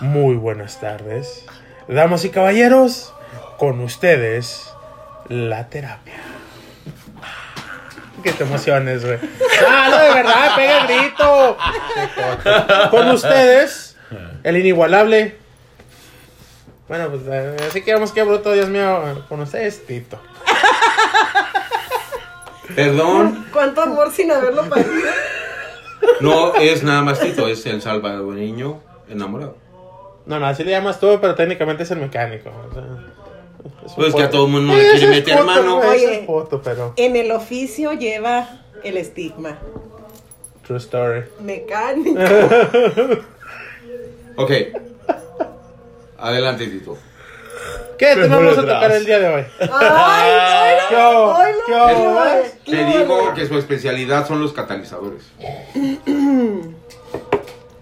Muy buenas tardes. Damas y caballeros, con ustedes, la terapia. Que te emociones, güey. Ah, no, de verdad, pega el grito. Con ustedes, el inigualable. Bueno, pues eh, así que vamos que bruto, Dios mío. Con ustedes, Tito. Perdón, ¿Cuánto amor sin haberlo parido? no es nada más Tito, es el salvadoreño enamorado. No, no, así le llamas tú, pero técnicamente es el mecánico. o sea, es Pues que a todo el mundo le quiere meter puto, mano. Oye. puto, pero. En el oficio lleva el estigma. True story. Mecánico. Ok. Adelante, Tito. ¿Qué te vamos a tocar el día de hoy? ¡Ay, ay, ¿Qué no! Te digo que su especialidad son los catalizadores. El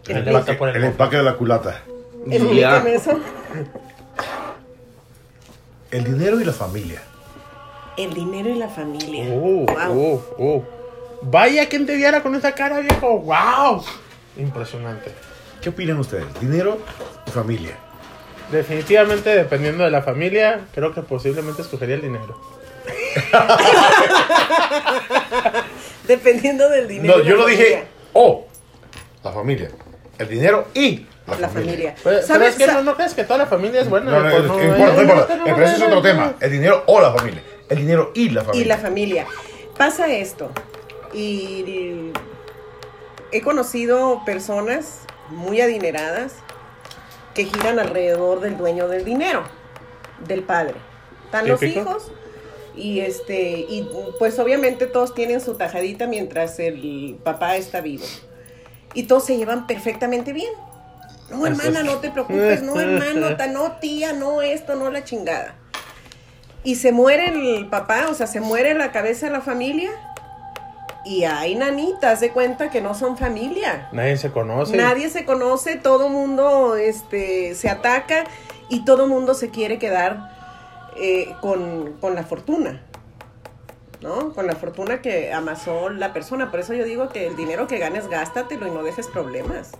El empaque, el empaque de la culata. Explícame eso. El dinero y la familia. El dinero y la familia. Uh, Wow. uh, uh. Vaya quien te viera con esa cara, viejo. ¡Wow! Impresionante. ¿Qué opinan ustedes? Dinero y familia. Definitivamente, dependiendo de la familia, creo que posiblemente escogería el dinero. Dependiendo del dinero. No, yo lo dije. familia. Oh, la familia. El dinero y la, La familia. Pero, pero ¿Sabes? es que no, no crees que toda la familia es buena. No, no, Pues es no, que no, importa, importa. no, Pero ese es otro no, tema. no. El dinero o la familia. El dinero y la familia. Y la familia. Pasa esto. Y he conocido personas muy adineradas que giran alrededor del dueño del dinero, del padre. Están los hijos y este y pues obviamente todos tienen su tajadita mientras el papá está vivo. Y todos se llevan perfectamente bien. No, hermana, no te preocupes, no, hermano, ta- no, tía, no, esto, no, la chingada. Y se muere el papá, o sea, se muere la cabeza de la familia. Y hay nanitas de cuenta que no son familia. Nadie se conoce. Nadie se conoce, todo mundo este, se ataca y todo mundo se quiere quedar eh, con, con la fortuna. ¿No? Con la fortuna que amasó la persona. Por eso yo digo que el dinero que ganes, gástatelo y no dejes problemas.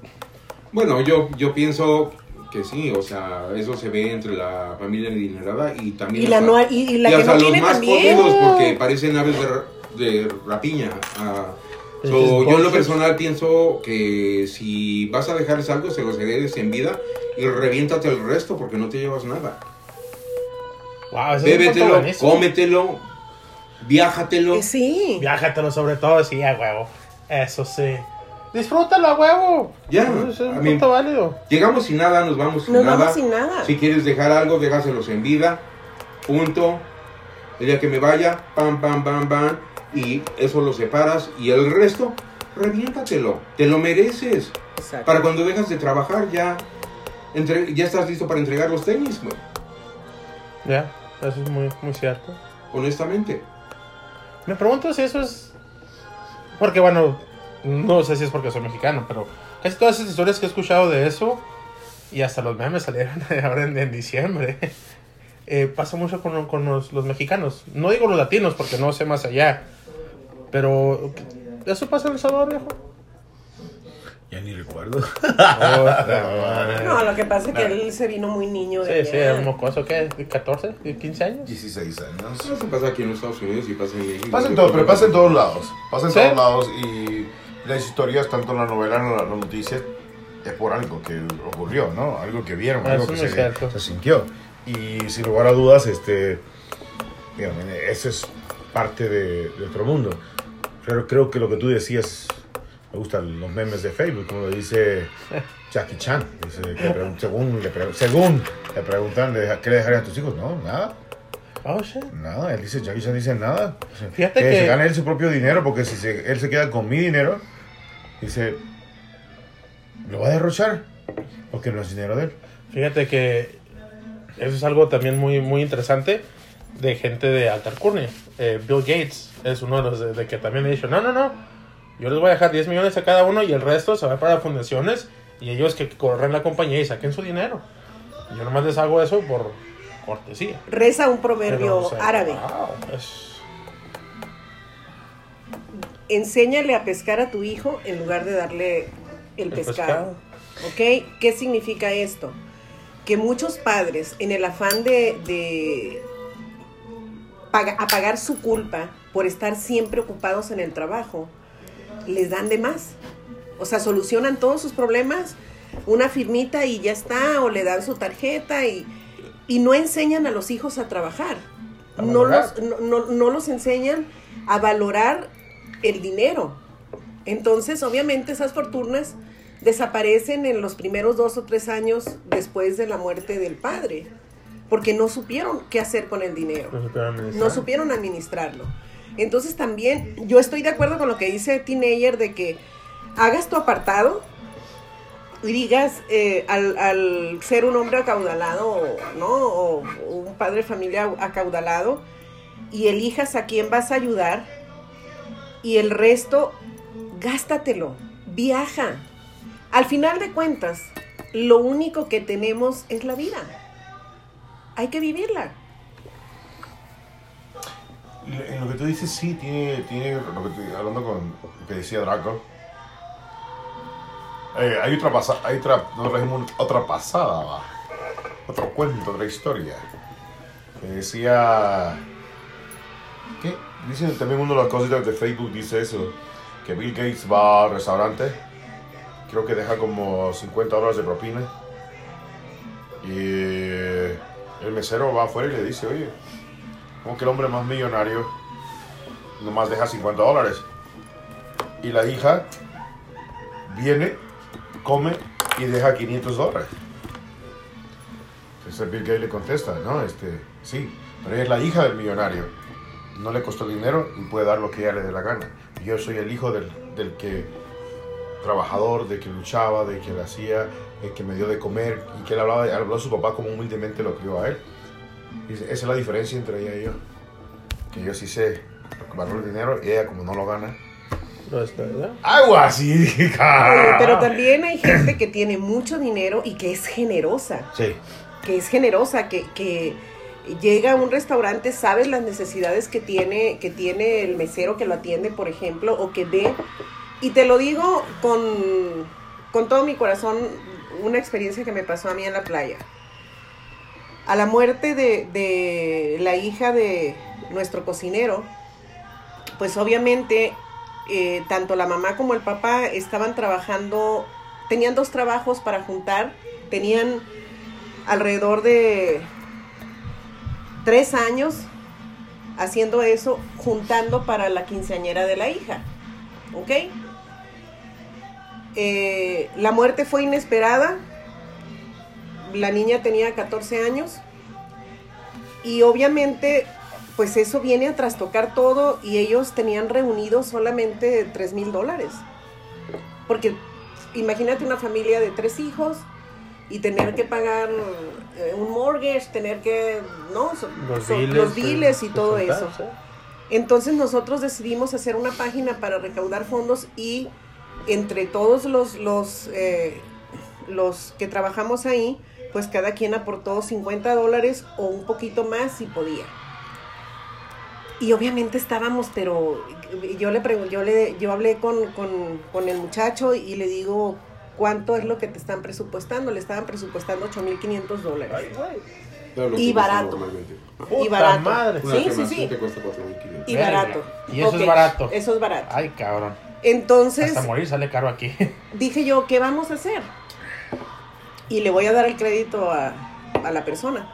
Bueno, yo, yo pienso que sí, o sea, eso se ve entre la familia adinerada y también Y la hasta- no- y- y la que hasta no los tiene más también. porque parecen aves de, ra- de rapiña. ah. Es So, yo en lo personal pienso que si vas a dejarles algo, se los heredes en vida y reviéntate el resto porque no te llevas nada. Wow, Bébetelo, cómetelo, viájatelo. Eh, sí. Viájatelo sobre todo, sí, a huevo. Eso sí. Disfrútalo a huevo. Ya, Ese es un punto válido. Llegamos sin nada, nos vamos sin Nos nada. vamos sin nada. Si quieres dejar algo, déjaselos en vida. Punto. El día que me vaya, pam, pam, pam, pam. Y eso lo separas. Y el resto, reviéntatelo. Te lo mereces. Exacto. Para cuando dejas de trabajar, ya, entre- ya estás listo para entregar los tenis, güey. Ya, eso es muy, muy cierto. Honestamente. Me pregunto si eso es. Porque, bueno, no sé si es porque soy mexicano, pero casi todas esas historias que he escuchado de eso, y hasta los memes salieron ahora en, en diciembre, eh, pasa mucho con, con los, los mexicanos. No digo los latinos porque no sé más allá, pero. ¿Eso pasa en El Salvador, viejo? Ya ni recuerdo. No, lo que pasa es que él se vino muy niño de Sí, sí, allá. era un mocoso, ¿qué? ¿De ¿14? ¿De ¿15 años? 16 años. Eso pasa aquí en los Estados Unidos y pasa en México. Pasa en todo, pero pasa en todos lados. Pasa en ¿Sí? todos lados y las historias, tanto la novela como en las noticias, es por algo que ocurrió, ¿no? Algo que vieron, Ah, algo que se, se sintió. Y sin lugar a dudas, este, digamos, eso es parte de, de otro mundo. Pero creo que lo que tú decías, me gustan los memes de Facebook, como lo dice Jackie Chan. Dice que según, le según le preguntan, ¿le deja- ¿qué le dejarías a tus hijos? No, nada. Oh, shit. Nada, él dice, Jackie Chan dice nada. Fíjate que, que- se gane él su propio dinero, porque si se- él se queda con mi dinero, dice, lo va a derrochar, porque no es dinero de él. Fíjate que eso es algo también muy, muy interesante de gente de alta alcurnia. Eh, Bill Gates es uno de los de, de que también ha dicho, no, no, no, yo les voy a dejar 10 millones a cada uno y el resto se va para fundaciones y ellos que corren la compañía y saquen su dinero. Yo nomás les hago eso por cortesía. Reza un Pero, proverbio o sea, árabe. wow, es- Enséñale a pescar a tu hijo en lugar de darle el, El pescado. pescado. ¿Ok? ¿Qué significa esto? Que muchos padres, en el afán de, de paga- apagar su culpa por estar siempre ocupados en el trabajo, les dan de más. O sea, solucionan todos sus problemas, una firmita y ya está, o le dan su tarjeta y, y no enseñan a los hijos a trabajar. A No los, no, no- no los enseñan a valorar el dinero. Entonces, obviamente, esas fortunas desaparecen en los primeros dos o tres años después de la muerte del padre, porque no supieron qué hacer con el dinero No supieron administrar. no supieron administrarlo. Entonces también yo estoy de acuerdo con lo que dice Teenager de que hagas tu apartado y digas eh, al, al ser un hombre acaudalado, ¿no? O un padre de familia acaudalado y elijas a quién vas a ayudar y el resto gástatelo, viaja. Al final de cuentas, lo único que tenemos es la vida. Hay que vivirla. En lo que tú dices, sí, tiene, tiene lo que te- hablando con lo que decía Draco. eh, hay otra pasada, hay otra, otra pasada, va. otro cuento, otra historia. Que decía, ¿qué? Dice también uno de las cositas de Facebook dice eso, que Bill Gates va al restaurante, creo que deja como 50 dólares de propina. Y el mesero va afuera y le dice, oye, como que el hombre más millonario nomás deja 50 dólares. Y la hija viene, come y deja 500 dólares. Entonces Bill Gates le contesta, no, este, sí, pero ella es la hija del millonario. No le costó dinero y puede dar lo que ella le dé la gana. Yo soy el hijo del, del que trabajador, de que luchaba, de que le hacía, el que me dio de comer y que él hablaba, habló de su papá como humildemente lo crió a él. Esa es la diferencia entre ella y yo. Que yo sí sé valorar el dinero y ella como no lo gana. No está, ¿verdad? ¡Agua así! Eh, pero también hay gente que tiene mucho dinero y que es generosa. Sí. que es generosa, que, que llega a un restaurante, sabes las necesidades que tiene, que tiene el mesero que lo atiende, por ejemplo, o que ve. Y te lo digo con, con todo mi corazón, una experiencia que me pasó a mí en la playa. A la muerte de, de la hija de nuestro cocinero, pues obviamente eh, tanto la mamá como el papá estaban trabajando, tenían dos trabajos para juntar, tenían alrededor de tres años haciendo eso, juntando para la quinceañera de la hija. ¿Ok? Eh, la muerte fue inesperada. La niña tenía 14 años. Y obviamente, pues eso viene a trastocar todo y ellos tenían reunido solamente 3 mil dólares. Porque imagínate una familia de tres hijos y tener que pagar un mortgage, tener que, ¿no? Los so- biles. los biles y eh, todo juntar, eso. Entonces nosotros decidimos hacer una página para recaudar fondos y entre todos los, los, eh, los que trabajamos ahí, pues cada quien aportó 50 dólares o un poquito más si podía. Y obviamente estábamos, pero yo le pregun- yo le, yo hablé con, con, con el muchacho y le digo, ¿cuánto es lo que te están presupuestando? Le estaban presupuestando 8.500 dólares. Y barato. Y barato. madre. Sí, sí, sí. te cuesta 4.500. Y barato. Y eso es barato. Eso es barato. Ay, cabrón. Entonces, Hasta morir sale caro aquí. dije yo, ¿qué vamos a hacer? Y le voy a dar el crédito a, a la persona.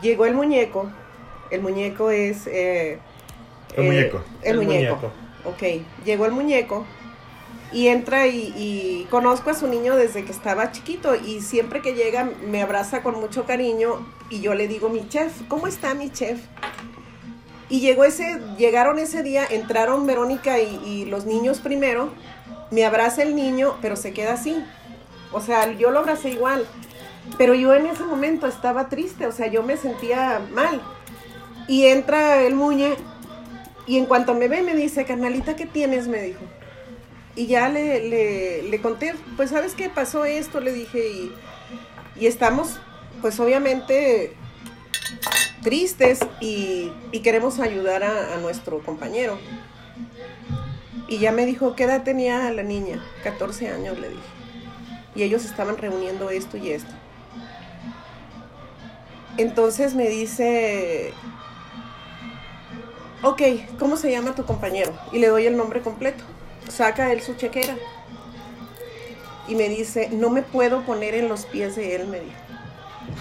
Llegó el muñeco. El muñeco es... eh, El eh, muñeco. El, El muñeco. muñeco. Ok, llegó el muñeco y entra y, conozco a su niño desde que estaba chiquito y siempre que llega me abraza con mucho cariño y yo le digo, mi chef, ¿cómo está mi chef? Y llegó ese, llegaron ese día, entraron Verónica y, y los niños primero, me abraza el niño, pero se queda así. O sea, yo lo abracé igual, pero yo en ese momento estaba triste, o sea, yo me sentía mal. Y entra el muñe y en cuanto me ve me dice, carnalita, ¿qué tienes? Me dijo. Y ya le, le, le conté, pues sabes qué pasó esto, le dije, y, y estamos, pues obviamente tristes y, y queremos ayudar a, a nuestro compañero. Y ya me dijo, ¿qué edad tenía la niña? 14 años, le dije. y ellos estaban reuniendo esto y esto. Entonces me dice, ok, ¿cómo se llama tu compañero? Y le doy el nombre completo. Saca él su chequera. Y me dice, no me puedo poner en los pies de él, me dijo.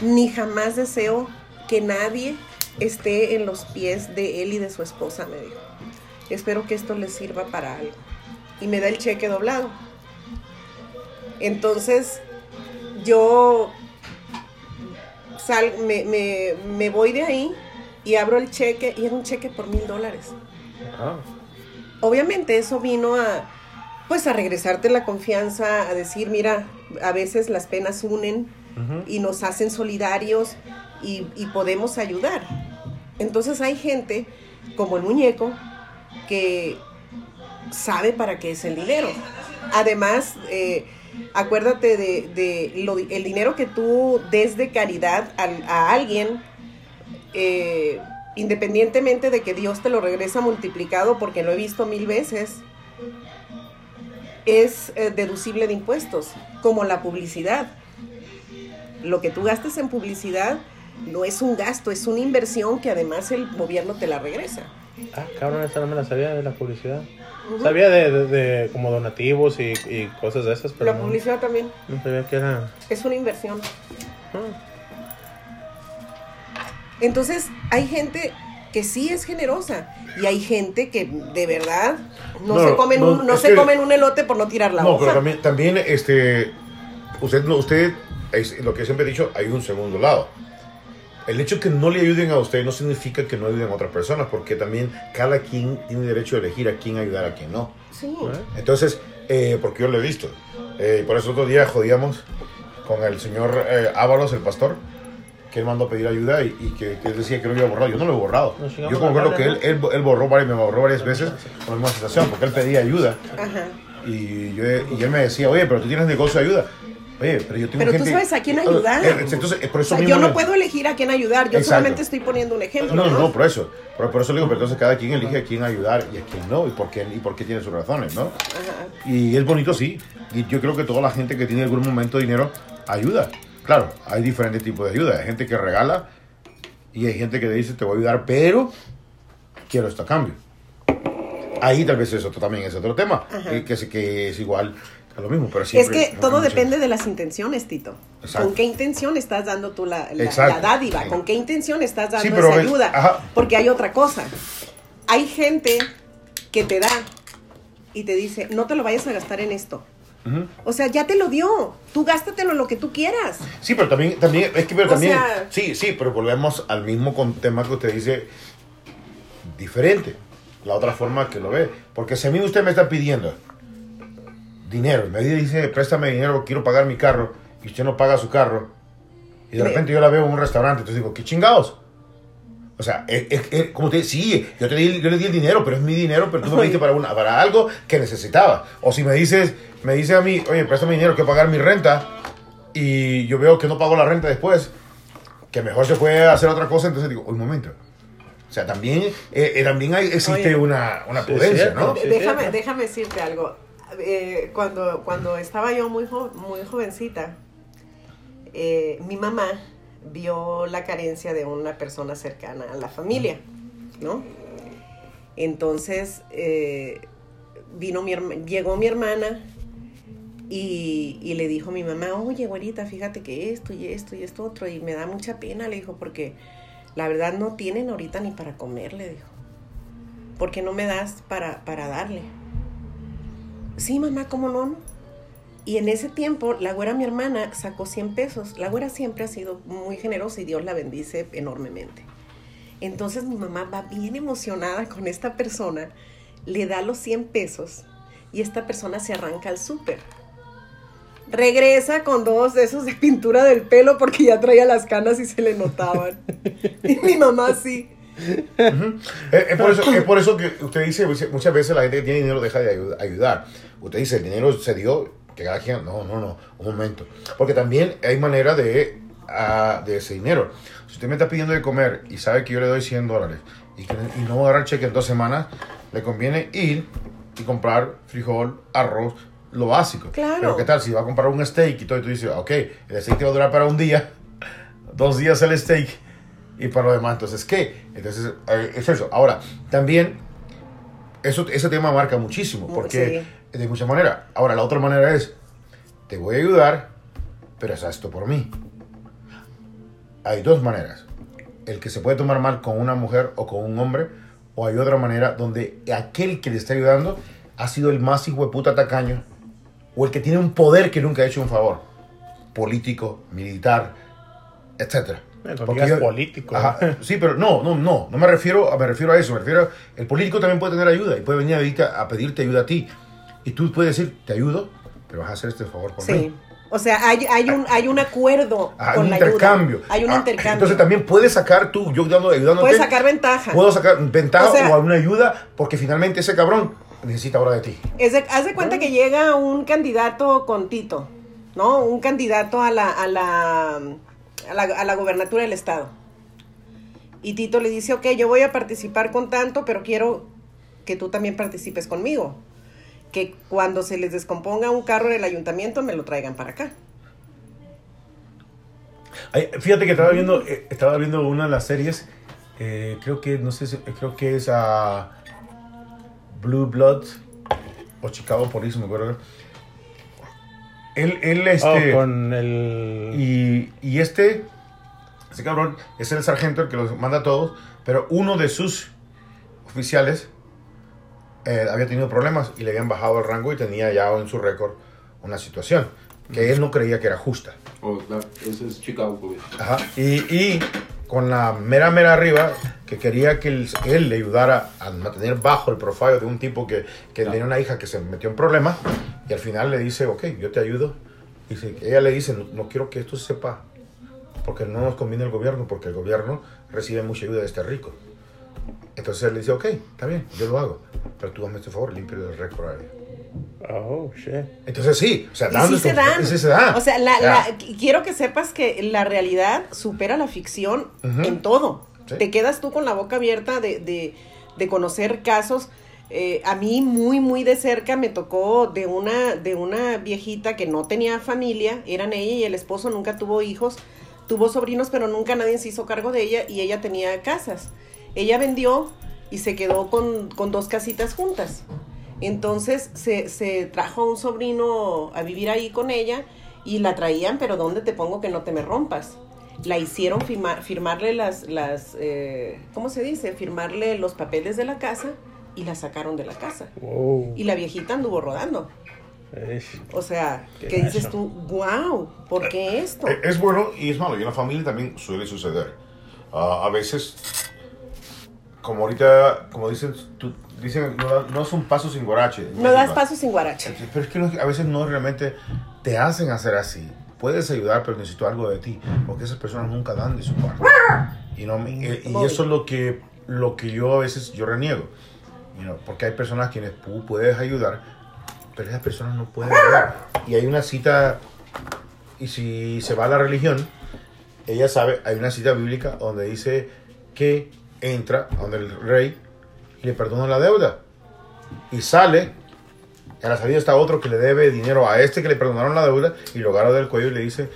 Ni jamás deseo que nadie esté en los pies de él y de su esposa, me dijo. Espero que esto les sirva para algo. Y me da el cheque doblado. Entonces, yo sal, me, me, me voy de ahí y abro el cheque y era un cheque por mil dólares. Ah. Obviamente eso vino a, pues a regresarte la confianza, a decir, mira, a veces las penas unen y nos hacen solidarios y, y podemos ayudar. Entonces hay gente como el muñeco que sabe para qué es el dinero. Además, eh, acuérdate de, de lo- el dinero que tú des de caridad al- a, alguien, eh, independientemente de que Dios te lo regresa multiplicado, porque lo he visto mil veces, es eh, deducible de impuestos, como la publicidad. Lo que tú gastes en publicidad no es un gasto, es una inversión que además el gobierno te la regresa. Ah, cabrón, esa no me la sabía de la publicidad. Sabía de, de, de como donativos y, y cosas de esas, pero La no, publicidad también no sabía que era... es una inversión. Ah. Entonces, hay gente que sí es generosa y hay gente que de verdad no, No, se comen no, un, no se que- comen un elote por no tirar la no, hoja. pero también, también este, usted, lo- usted, es lo que siempre he dicho, hay un segundo lado. El hecho que no le ayuden a usted no significa que no ayuden a otras personas, porque también cada quien tiene derecho a elegir a quién ayudar, a quién no. Sí. Entonces, eh, porque yo lo he visto. Eh, por eso otro día jodíamos con el señor eh, Ábalos, el pastor, que él mandó a pedir ayuda y, y que, que él decía que lo había borrado. Yo no lo he borrado. Yo recuerdo que él, él, él borró varias, me borró varias veces por la misma situación, porque él pedía ayuda. Ajá. Y, yo, y él me decía, oye, pero tú tienes negocio de ayuda. Oye, pero yo tengo Pero tú gente... sabes a quién ayudar. Eh, Entonces, por O eso sea, mismo yo no le- puedo elegir a quién ayudar, yo Exacto. solamente estoy poniendo un ejemplo. No, no, no, por eso. Por, por eso le digo, pero entonces cada quien elige a quién ayudar y a quién no, y por qué, y por qué tiene sus razones, ¿no? Ajá. Y es bonito, sí. Y yo creo que toda la gente que tiene en algún momento dinero ayuda. Claro, hay diferentes tipos de ayuda. Hay gente que regala y hay gente que dice te voy a ayudar, pero quiero esto a cambio. Ahí tal vez eso también es otro tema, que, que, es- que es igual a lo mismo, pero Es siempre... que todo depende de las intenciones, Tito. Exacto. ¿Con qué intención estás dando tú la, la- Exacto. la dádiva? ¿Con qué intención estás dando Sí, esa ves, ayuda? ajá. Porque hay otra cosa. Hay gente que te da y te dice, no te lo vayas a gastar en esto. Ujú. O sea, ya te lo dio. Tú gástatelo lo que tú quieras. Sí, pero también, también, es que pero también, sea- sí, sí, pero volvemos al mismo con- tema que usted dice, diferente, la otra forma que lo ve, porque si a mí usted me está pidiendo dinero, me dice, préstame dinero, quiero pagar mi carro, y usted no paga su carro, y de repente yo la veo en un restaurante, entonces digo, ¿qué chingados? O sea, es, es- es- como usted, sí, yo, te di, yo le di el dinero, pero es mi dinero, pero tú me pediste para, una, para algo que necesitaba. O si me dices, me dice a mí, oye, préstame dinero, quiero pagar mi renta, y yo veo que no pago la renta después, que mejor se puede hacer otra cosa, entonces digo, un momento. O sea, también, eh, eh, también hay, existe Oye. una, una Sí, prudencia. ¿no? Sí, déjame, déjame decirte algo. Eh, cuando, cuando estaba yo muy, jo- muy jovencita, eh, mi mamá vio la carencia de una persona cercana a la familia, ¿no? Entonces, eh, vino mi llegó mi hermana y, y le dijo a mi mamá, oye, güerita, fíjate que esto y esto y esto otro, y me da mucha pena, le dijo, porque la verdad no tienen ahorita ni para comer, le dijo. ¿Por qué no me das para, para darle? Sí, mamá, ¿cómo no? Y en ese tiempo, la güera, mi hermana, sacó 100 pesos. La güera siempre ha sido muy generosa y Dios la bendice enormemente. Entonces mi mamá va bien emocionada con esta persona, le da los 100 pesos y esta persona se arranca al súper. Regresa con dos de esos de pintura del pelo porque ya traía las canas y se le notaban. Y mi mamá sí. Eh, Es, por eso, es por eso que usted dice, dice, muchas veces la gente que tiene dinero deja de ayu- ayudar. Usted dice, el dinero se dio, que cada quien, no, no, no, un momento. Porque también hay manera de, ah, de ese dinero. Si usted me está pidiendo de comer y sabe que yo le doy 100 dólares y, que, y no voy a agarrar cheque en dos semanas, le conviene ir y comprar frijol, arroz, lo básico. Claro. Pero ¿qué tal si va a comprar un steak y todo y tú dices, ok, el steak te va a durar para un día, dos días el steak y para lo demás, entonces, ¿qué? Entonces, eh, es eso. Ahora, también, eso, ese tema marca muchísimo, Mu- porque sí. De muchas maneras. Ahora, la otra manera es, te voy a ayudar, pero haz esto por mí. Hay dos maneras. El que se puede tomar mal con una mujer o con un hombre, o hay otra manera donde aquel que le está ayudando ha sido el más hijo de puta tacaño, o el que tiene un poder que nunca ha hecho un favor, político, militar, etcétera. Porque yo- político. Ajá, sí, pero no, no, no, no me refiero, me refiero a eso, me refiero a, el político también puede tener ayuda y puede venir a pedirte ayuda a ti. Y tú puedes decir, te ayudo, pero vas a hacer este favor por Sí. mí. O sea, hay, hay, un, hay un acuerdo Hay con un la intercambio. ayuda. Hay un Ah, intercambio. Entonces también puedes sacar tú, yo dando, ayudándote. Puedes sacar ventaja. Puedo sacar ventaja O sea- o alguna ayuda porque finalmente ese cabrón necesita ahora de ti. Es de- haz de cuenta que llega un candidato con Tito, ¿no? Un candidato a la, a la, a la, a la gobernatura del estado. Y Tito le dice, ok, yo voy a participar con tanto, pero quiero que tú también participes conmigo. Que cuando se les descomponga un carro en el ayuntamiento, me lo traigan para acá. Ay, fíjate que estaba viendo, eh, estaba viendo una de las series, eh, creo que, no sé, si- creo que es a Blue Blood o Chicago Police, me acuerdo. Él, él, este, Oh, con el. y, y este, ese cabrón, es el sargento el que los manda a todos, pero uno de sus oficiales eh, había tenido problemas y le habían bajado el rango y tenía ya en su récord una situación que él no creía que era justa. Oh, ese es Chicago. Ajá. Y, y con la mera, mera arriba, que quería que él, él le ayudara a mantener bajo el profile de un tipo que, que tenía una hija que se metió en problemas. Y al final le dice, ok, yo te ayudo. Y ella le dice, no, no quiero que esto se sepa, porque no nos conviene el gobierno, porque el gobierno recibe mucha ayuda de este rico. Entonces él le dice, ok, está bien, yo lo hago. Pero tú hazme este favor, limpia el récord. Oh, shit. Entonces sí, o sea, Y sí se dan. sí se da. O sea, la- quiero que sepas que la realidad supera la ficción Ujú. en todo. Sí. Te quedas tú con la boca abierta de, de- de conocer casos. Eh, a mí muy, muy de cerca me tocó de una, de una viejita que no tenía familia, eran ella y el esposo, nunca tuvo hijos, tuvo sobrinos, pero nunca nadie se hizo cargo de ella y ella tenía casas. Ella vendió y se quedó con, con dos casitas juntas. Entonces se, se trajo un sobrino a vivir ahí con ella y la traían, pero ¿dónde te pongo que no te me rompas? La hicieron firmar, firmarle las, las eh, ¿cómo se dice? Firmarle los papeles de la casa y la sacaron de la casa. Wow. Y la viejita anduvo rodando. O sea, Qué ¿qué dices tú? ¡Wow! ¿Por qué esto? Eh, Es bueno y es malo. Y en la familia también suele suceder. Ah, a veces, como ahorita, como dicen, tú- dicen no, no son pasos sin guarache. No das paso sin guarache. Pero es que a veces no realmente te hacen hacer así. Puedes ayudar, pero necesito algo de ti. Porque esas personas nunca dan de su parte. Y, no, y, y eso es lo que, lo que yo a veces yo reniego. You know, porque hay personas quienes tú puedes ayudar, pero esas personas no pueden ayudar. Y hay una cita, y si se va a la religión, ella sabe, hay una cita bíblica donde dice que entra donde el rey y le perdona la deuda. Y sale, y a la salida está otro que le debe dinero a este que le perdonaron la deuda y lo agarra del cuello y le dice,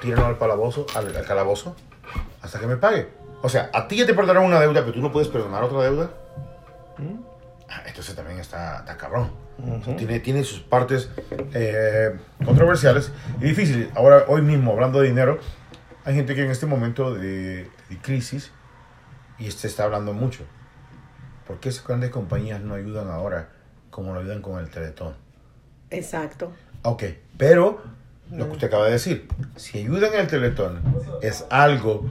tíralo al calabozo, al, al calabozo hasta que me pague. O sea, a ti ya te perdonaron una deuda, pero tú no puedes perdonar otra deuda. Ah, Entonces también está, está cabrón. O sea, tiene, tiene sus partes eh, controversiales y difíciles. Ahora, hoy mismo, hablando de dinero, hay gente que en este momento de, de crisis, y este está hablando mucho, ¿por qué esas grandes compañías no ayudan ahora como lo ayudan con el Teletón? Exacto. Ok, pero lo que usted acaba de decir, si ayudan en el Teletón, es algo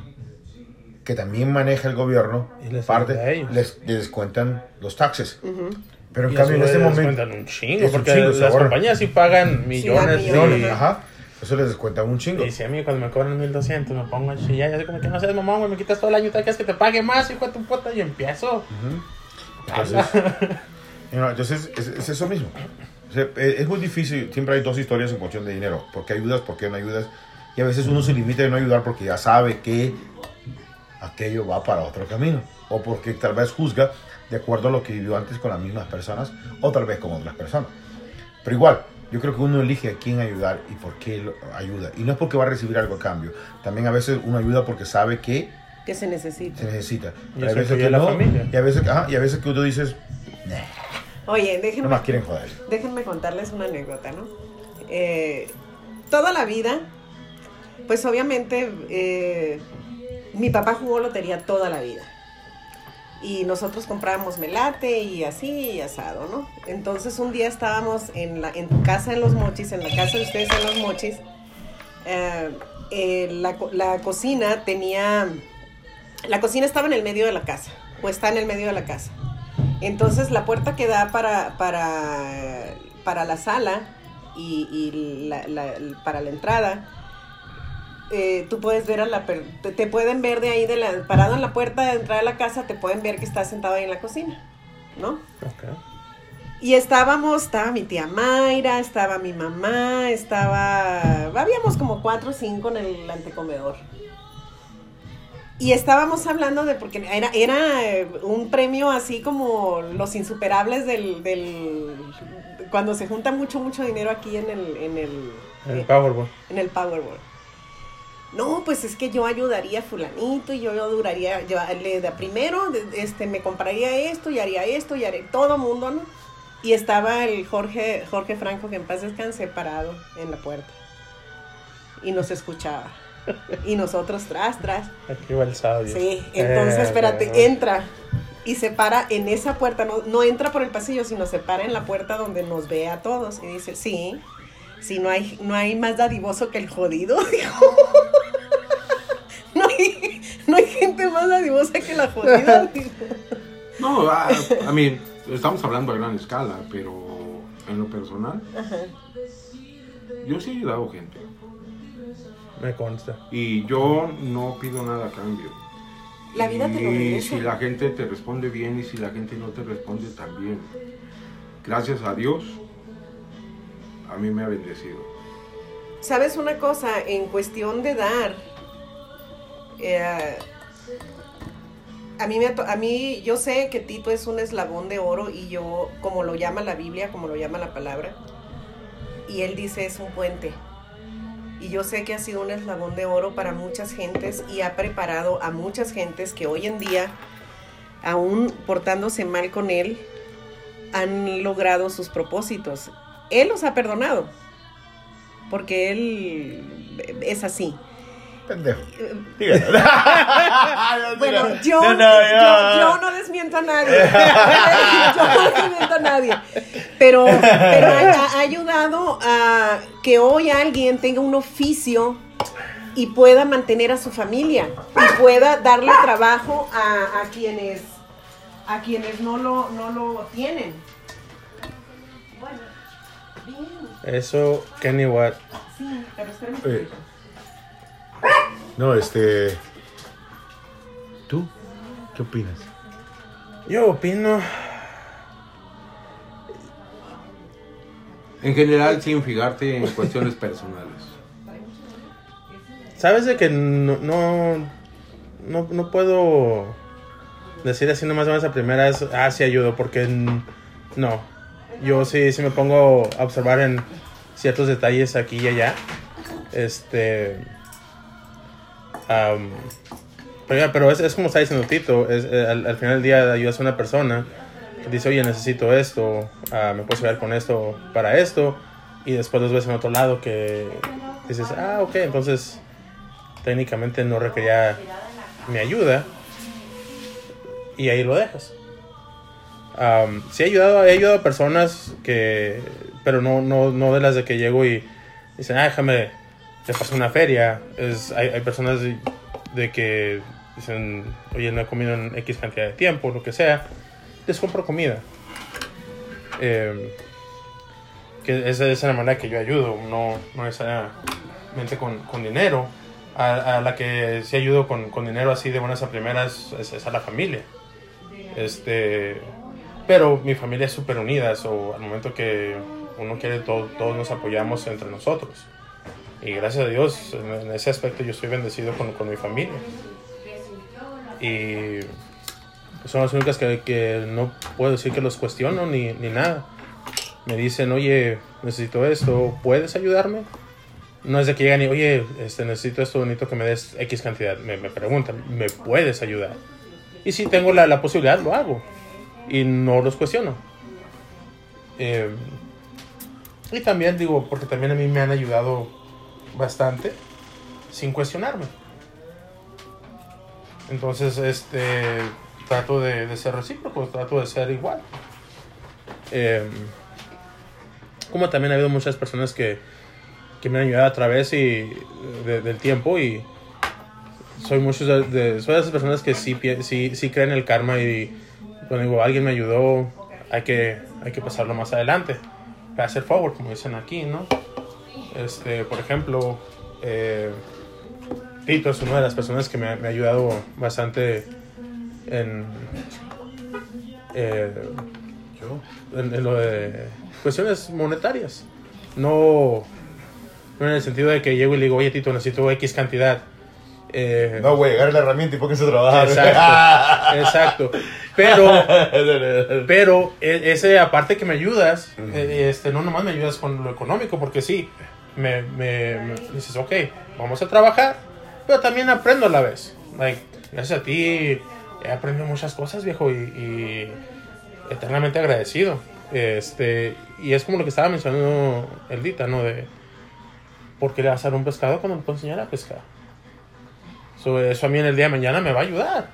que también maneja el gobierno, Y les parte, ayuda a ellos. les, les descuentan los taxes. Pero en Y cambio, en este momento... descuentan un chingo, es un porque chingo, se las ahorran. compañías sí pagan millones. millones, y- Ajá, eso les descuentan un chingo. Y si a mí cuando me cobran 1200 me pongo a chillar, y así como que no seas mamón, güey, me quitas todo el año te que te pague más, hijo de tu puta, y empiezo. Entonces, you know, entonces es, es eso mismo. O sea, eh, es muy difícil, siempre hay dos historias en cuestión de dinero. ¿Por qué ayudas? ¿Por qué no ayudas? Y a veces uno se limita a no ayudar porque ya sabe que aquello va para otro camino. O porque tal vez juzga de acuerdo a lo que vivió antes con las mismas personas o tal vez con otras personas. Pero igual, Yo creo que uno elige a quién ayudar y por qué lo ayuda. Y no es porque va a recibir algo a cambio. También a veces uno ayuda porque sabe que Que se necesita. se necesita. Y eso veces que a la no. familia. Y a veces, ajá, y a veces que tú dices, "Nah, Oye, no déjenme, más quieren joder. déjenme contarles una anécdota, ¿no? Eh, toda la vida, pues obviamente eh, mi papá jugó lotería toda la vida. Y nosotros comprábamos melate y así y asado, ¿no? Entonces un día estábamos en, la, en casa en Los Mochis, en la casa de ustedes en Los Mochis. eh, eh, la, la cocina tenía... La cocina estaba en el medio de la casa, o está en el medio de la casa. Entonces la puerta que da para, para, para la sala y, y la- para la entrada, eh, tú puedes ver a la per- te, pueden ver de ahí de la, parado en la puerta de entrada a la casa, te pueden ver que estás sentado ahí en la cocina, ¿no? Ok. Y estábamos, estaba mi tía Mayra, estaba mi mamá, estaba, habíamos como cuatro o cinco en el antecomedor. Y estábamos hablando de, porque era, era eh, un premio así como los insuperables del, del, cuando se junta mucho, mucho dinero aquí en el, en el, El Powerball. en el Powerball. No, pues es que yo ayudaría a fulanito y yo, duraría, yo le de primero, este, me compraría esto y haría esto y haré todo mundo, ¿no? Y estaba el Jorge, Jorge Franco, que en paz descanse, parado en la puerta. Y nos escuchaba. Y nosotros tras, tras. Aquí va el sábado. Sí, entonces Eh, espérate, eh, entra. Y se para en esa puerta, no, no entra por el pasillo, sino se para en la puerta donde nos ve a todos. Y dice, sí, sí, no hay, no hay más dadivoso que el jodido. dijo. no, hay, no hay gente más dadivosa que la jodida. dijo. No, a, a mí, estamos hablando a gran escala, pero en lo personal, Ajá. yo sí he ayudado gente. Me consta. Y yo no pido nada a cambio. La vida te lo Y regresa. si la gente te responde bien y si la gente no te responde también. Gracias a Dios, a mí me ha bendecido. ¿Sabes una cosa? En cuestión de dar, eh, a, mí me, a mí, yo sé que Tito es un eslabón de oro y yo, como lo llama la Biblia, como lo llama la palabra, y él dice es un puente. Y yo sé que ha sido un eslabón de oro para muchas gentes y ha preparado a muchas gentes que hoy en día, aún portándose mal con él, han logrado sus propósitos. Él los ha perdonado, porque él es así. Pendejo. Dígalo. Bueno, yo No, no, no, ya. yo, yo no desmiento a nadie. yo no desmiento a nadie. Pero, pero ha, ha ayudado a que hoy alguien tenga un oficio y pueda mantener a su familia y pueda darle trabajo a, a quienes a quienes no lo, no lo tienen. Eso, Kenny Watt. sí, pero Eh, poquito. No, este. ¿Tú? ¿Qué opinas? Yo opino. En general, sin fijarte en cuestiones personales. Sabes de que no, no, no, no puedo decir así nomás más a primeras, ah, sí ayudo, porque no. Yo sí, sí me pongo a observar en ciertos detalles aquí y allá. Este. am, pero, pero es, es como está diciendo Tito, es, eh, al, al final del día ayudas a una persona que dice, oye, necesito esto, ah, me puedes ayudar con esto para esto, y después los ves en otro lado que dices, ah, ok, entonces técnicamente no requería mi ayuda, y ahí lo dejas. Am, sí he ayudado, he ayudado a personas que, pero no, no, no de las de que llego y dicen, ah, déjame, te paso una feria. Es, hay, hay personas de, de que dicen, oye, no he comido en X cantidad de tiempo, lo que sea, les compro comida. Eh, que esa es la manera que yo ayudo, no, no necesariamente con, con dinero. A, a la que sí ayudo con, con dinero así de buenas a primeras es, es a la familia. Este, pero mi familia es súper unida, o al momento que uno quiere, todo, todos nos apoyamos entre nosotros. Y gracias a Dios, en, en ese aspecto yo estoy bendecido con, con mi familia. Y son las únicas que, que no puedo decir que los cuestiono ni, ni nada. me dicen, oye, necesito esto, ¿puedes ayudarme? No es de que llegan y, oye, este, necesito esto, necesito que me des X cantidad. Me, me preguntan, ¿me puedes ayudar? Y si tengo la, la posibilidad, lo hago. Y no los cuestiono. Eh, y también digo, porque también a mí me han ayudado bastante sin cuestionarme. Entonces, este, trato de, ser recíproco, trato de ser igual. Eh, como también ha habido muchas personas que, que me han ayudado a través y, de- del tiempo y soy muchos de, soy de esas personas que sí, sí, sí creen en el karma y cuando digo alguien me ayudó hay que, hay que pasarlo más adelante it forward como dicen aquí ¿no? este, por ejemplo eh, Tito es una de las personas que me, ha- me ha ayudado bastante en, eh, en, en lo de cuestiones monetarias. No, no en el sentido de que llego y le digo, oye Tito, necesito X cantidad. Eh, No, güey, agarra la herramienta y pónganse a trabajar. Exacto, exacto. Pero, pero e- ese aparte que me ayudas, eh, este, no nomás me ayudas con lo económico, porque sí, me, me, me dices, ok, vamos a trabajar, pero también aprendo a la vez. Like, gracias a ti he aprendido muchas cosas, viejo, y, y eternamente agradecido. Este, y es como lo que estaba mencionando el Dita, ¿no? De, ¿por qué le vas a dar un pescado cuando le puedo enseñar a pescar? So, eso a mí en el día de mañana me va a ayudar.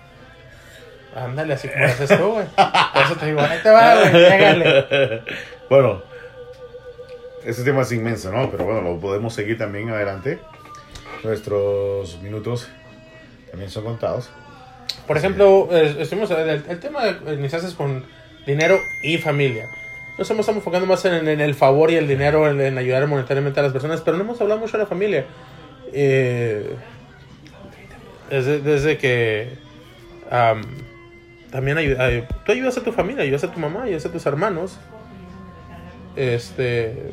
Ándale, así como haces tú, güey. Por eso te digo, ahí te va, güey, llégale. bueno, este tema es inmenso, ¿no? Pero bueno, lo podemos seguir también adelante. Nuestros minutos también son contados. Por ejemplo, eh, estuvimos, el, el tema de iniciaste con dinero y familia. Nos hemos estamos enfocando más en, en el favor y el dinero, en, en ayudar monetariamente a las personas, pero no hemos hablado mucho de la familia. Eh, desde, que am, también ayu- ay- tú ayudas a tu familia, ayudas a tu mamá, ayudas a tus hermanos, este,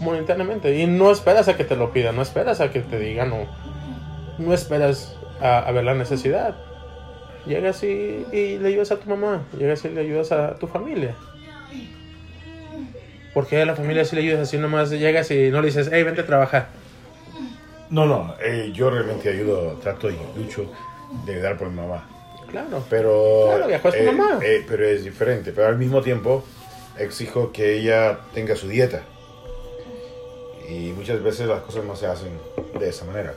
monetariamente. Y no esperas a que te lo pidan, no esperas a que te digan, o no esperas a, a ver la necesidad. Llegas y, y le ayudas a tu mamá, llegas y le ayudas a tu familia. Porque a la familia si le ayudas así nomás, llegas y no le dices, hey, vente a trabajar. No, no, eh, yo realmente ayudo, trato y lucho de ayudar por mi mamá. Claro. Pero, Claro, viajó a su eh, mamá. eh, pero es diferente. Pero al mismo tiempo exijo que ella tenga su dieta. Y muchas veces las cosas no se hacen de esa manera.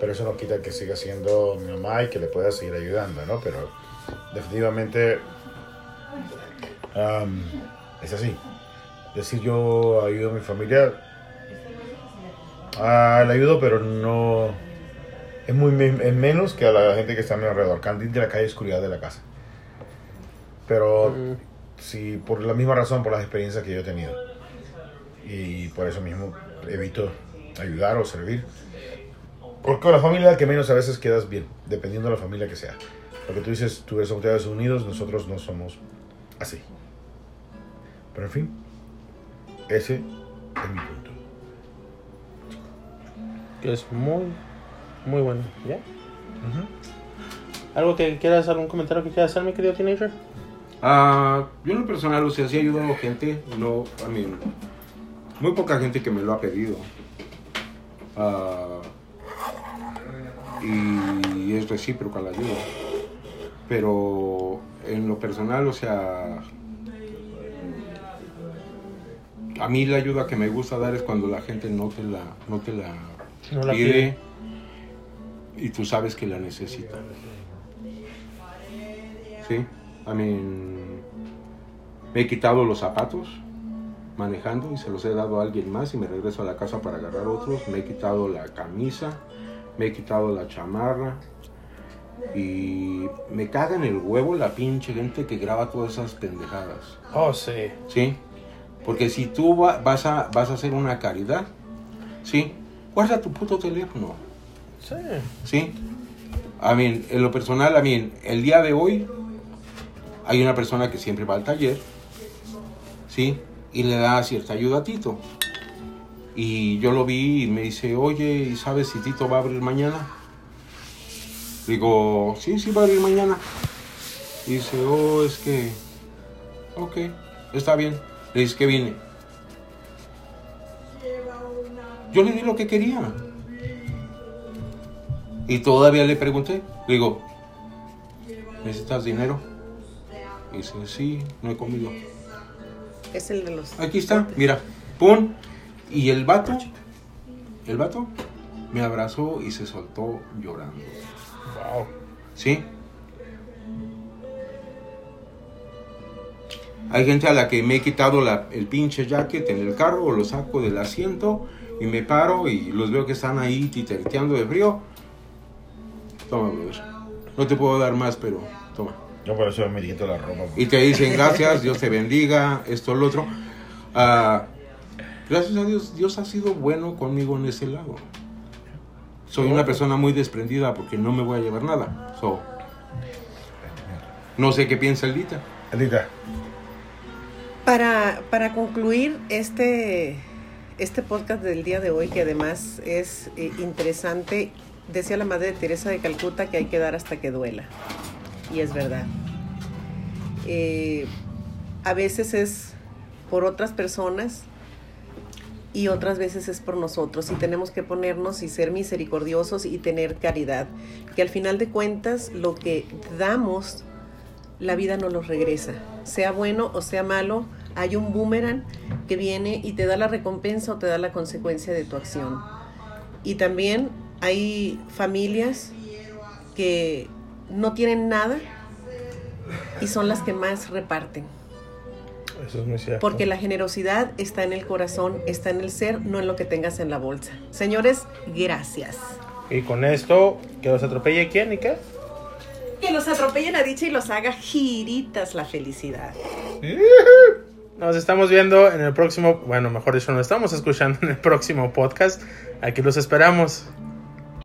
Pero eso no quita que siga siendo mi mamá y que le pueda seguir ayudando, ¿no? Pero definitivamente am, es así. Es decir, yo ayudo a mi familia. Ah, la ayudo, pero no. Es muy es menos que a la gente que está a mi alrededor. Candil de la calle, oscuridad de la casa. Pero Mm, sí, por la misma razón, por las experiencias que yo he tenido. Y por eso mismo evito ayudar o servir. Porque con la familia que menos a veces quedas bien, dependiendo de la familia que sea. Porque tú dices, tú eres de Estados Unidos, nosotros no somos así. Pero en fin, ese es mi punto. Que es muy, muy bueno. ¿Ya? ¿Algo que quieras, algún comentario que quieras hacer, mi querido teenager? Ah, yo en lo personal, o sea, sí he ayudado a gente, no, a mí, muy poca gente que me lo ha pedido. Ah, y es recíproca la ayuda. Pero en lo personal, o sea, a mí la ayuda que me gusta dar es cuando la gente no te la, no te la, No la pide, pide. y tú sabes que la necesita. Sí, I mean, me he quitado los zapatos manejando y se los he dado a alguien más y me regreso a la casa para agarrar otros. Me he quitado la camisa, me he quitado la chamarra y me caga en el huevo la pinche gente que graba todas esas pendejadas. Oh, sí. ¿sí? Porque si tú va- vas, a, vas a hacer una caridad, ¿sí? Guarda tu puto teléfono, Sí. ¿sí? A mí, en lo personal, a mí, el día de hoy hay una persona que siempre va al taller, ¿sí? Y le da cierta ayuda a Tito. Y yo lo vi y me dice, oye, ¿y sabes si Tito va a abrir mañana? Digo, sí, sí va a abrir mañana. Y dice, oh, es que, ok, está bien. Le dice que viene. Yo le di lo que quería. Y todavía le pregunté. Le digo, ¿necesitas dinero? Y dice, sí, no he comido. Es el de los. Aquí está, mira, pum. Y el vato, el vato me abrazó y se soltó llorando. Wow. ¿Sí? Hay gente a la que me he quitado la- el pinche jacket en el carro o lo saco del asiento y me paro y los veo que están ahí titerteando de frío. Toma, brother. No te puedo dar más, pero toma. Yo por eso me quito la ropa. Y te dicen gracias, Dios te bendiga, esto, lo otro. Ah, gracias a Dios, Dios ha sido bueno conmigo en ese lado. Soy una persona muy desprendida porque no me voy a llevar nada. So, no sé qué piensa Elita. Elita, Para, para concluir este, este podcast del día de hoy, que además es eh, interesante, decía la Madre Teresa de Calcuta que hay que dar hasta que duela. Y es verdad. Eh, a veces es por otras personas y otras veces es por nosotros y tenemos que ponernos y ser misericordiosos y tener caridad. Que al final de cuentas lo que damos la vida no los regresa. Sea bueno o sea malo, hay un boomerang que viene y te da la recompensa o te da la consecuencia de tu acción. Y también hay familias que no tienen nada y son las que más reparten. Eso es muy cierto. Porque la generosidad está en el corazón, está en el ser, no en lo que tengas en la bolsa. Señores, gracias. Y con esto, que los atropelle quién y qué. Que los atropelle la dicha y los haga giritas la felicidad. Nos estamos viendo en el próximo, bueno, mejor dicho, nos estamos escuchando en el próximo podcast. Aquí los esperamos.